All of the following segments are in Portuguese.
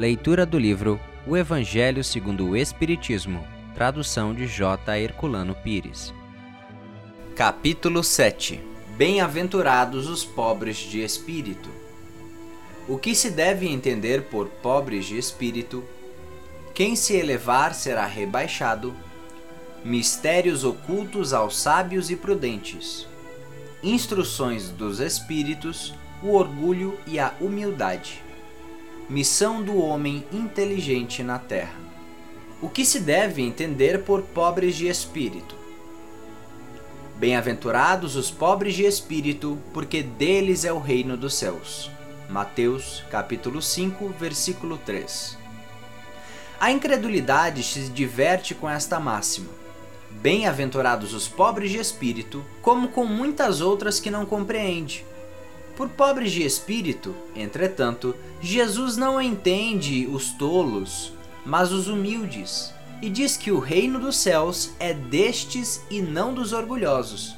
Leitura do livro O Evangelho segundo o Espiritismo, tradução de J. Herculano Pires. Capítulo 7 Bem-aventurados os pobres de espírito. O que se deve entender por pobres de espírito? Quem se elevar será rebaixado. Mistérios ocultos aos sábios e prudentes. Instruções dos espíritos, o orgulho e a humildade missão do homem inteligente na terra. O que se deve entender por pobres de espírito? Bem-aventurados os pobres de espírito, porque deles é o reino dos céus. Mateus, capítulo 5, versículo 3. A incredulidade se diverte com esta máxima. Bem-aventurados os pobres de espírito, como com muitas outras que não compreende por pobres de espírito, entretanto, Jesus não entende os tolos, mas os humildes, e diz que o reino dos céus é destes e não dos orgulhosos.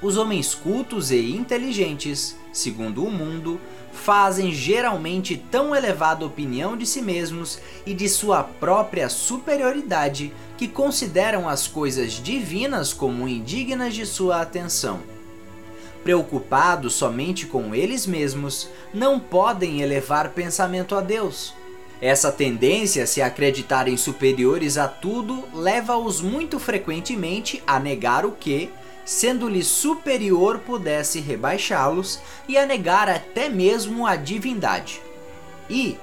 Os homens cultos e inteligentes, segundo o mundo, fazem geralmente tão elevada opinião de si mesmos e de sua própria superioridade que consideram as coisas divinas como indignas de sua atenção preocupados somente com eles mesmos, não podem elevar pensamento a Deus. Essa tendência a se acreditarem superiores a tudo leva-os muito frequentemente a negar o que, sendo-lhe superior, pudesse rebaixá-los e a negar até mesmo a divindade. E,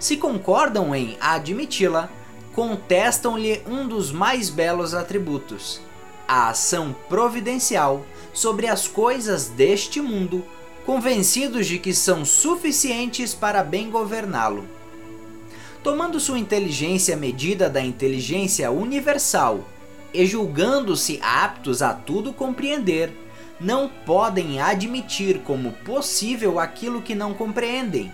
se concordam em admiti-la, contestam-lhe um dos mais belos atributos, a ação providencial sobre as coisas deste mundo, convencidos de que são suficientes para bem governá-lo. Tomando sua inteligência medida da inteligência universal e julgando-se aptos a tudo compreender, não podem admitir como possível aquilo que não compreendem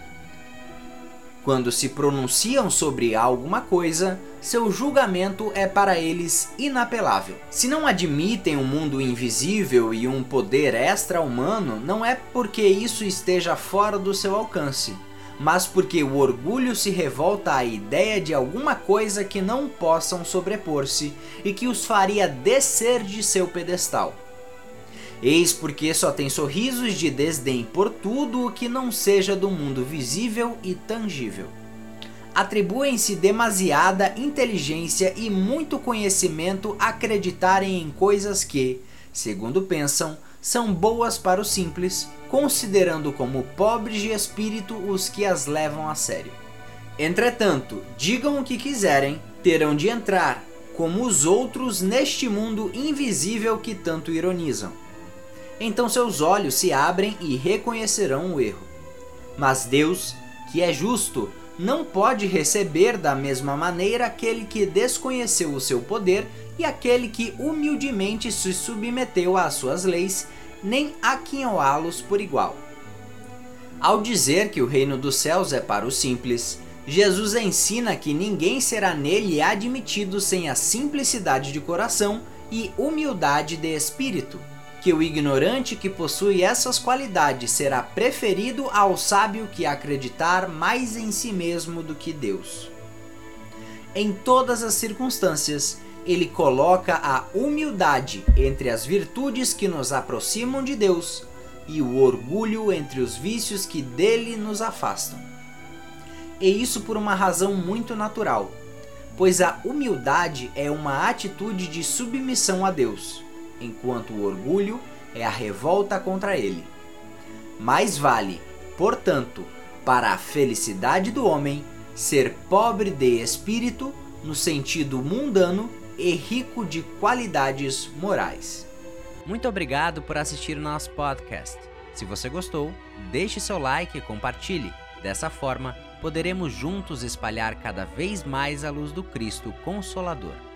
quando se pronunciam sobre alguma coisa, seu julgamento é para eles inapelável. Se não admitem um mundo invisível e um poder extra-humano, não é porque isso esteja fora do seu alcance, mas porque o orgulho se revolta à ideia de alguma coisa que não possam sobrepor-se e que os faria descer de seu pedestal. Eis porque só tem sorrisos de desdém por tudo o que não seja do mundo visível e tangível. Atribuem-se demasiada inteligência e muito conhecimento acreditarem em coisas que, segundo pensam, são boas para o simples, considerando como pobres de espírito os que as levam a sério. Entretanto, digam o que quiserem, terão de entrar, como os outros, neste mundo invisível que tanto ironizam então seus olhos se abrem e reconhecerão o erro. Mas Deus, que é justo, não pode receber da mesma maneira aquele que desconheceu o seu poder e aquele que humildemente se submeteu às suas leis, nem aquinhoá-los por igual. Ao dizer que o reino dos céus é para os simples, Jesus ensina que ninguém será nele admitido sem a simplicidade de coração e humildade de espírito que o ignorante que possui essas qualidades será preferido ao sábio que acreditar mais em si mesmo do que Deus. Em todas as circunstâncias, ele coloca a humildade entre as virtudes que nos aproximam de Deus e o orgulho entre os vícios que dele nos afastam. E isso por uma razão muito natural, pois a humildade é uma atitude de submissão a Deus enquanto o orgulho é a revolta contra ele. Mais vale, portanto, para a felicidade do homem ser pobre de espírito no sentido mundano e rico de qualidades morais. Muito obrigado por assistir o nosso podcast. Se você gostou, deixe seu like e compartilhe. Dessa forma, poderemos juntos espalhar cada vez mais a luz do Cristo Consolador.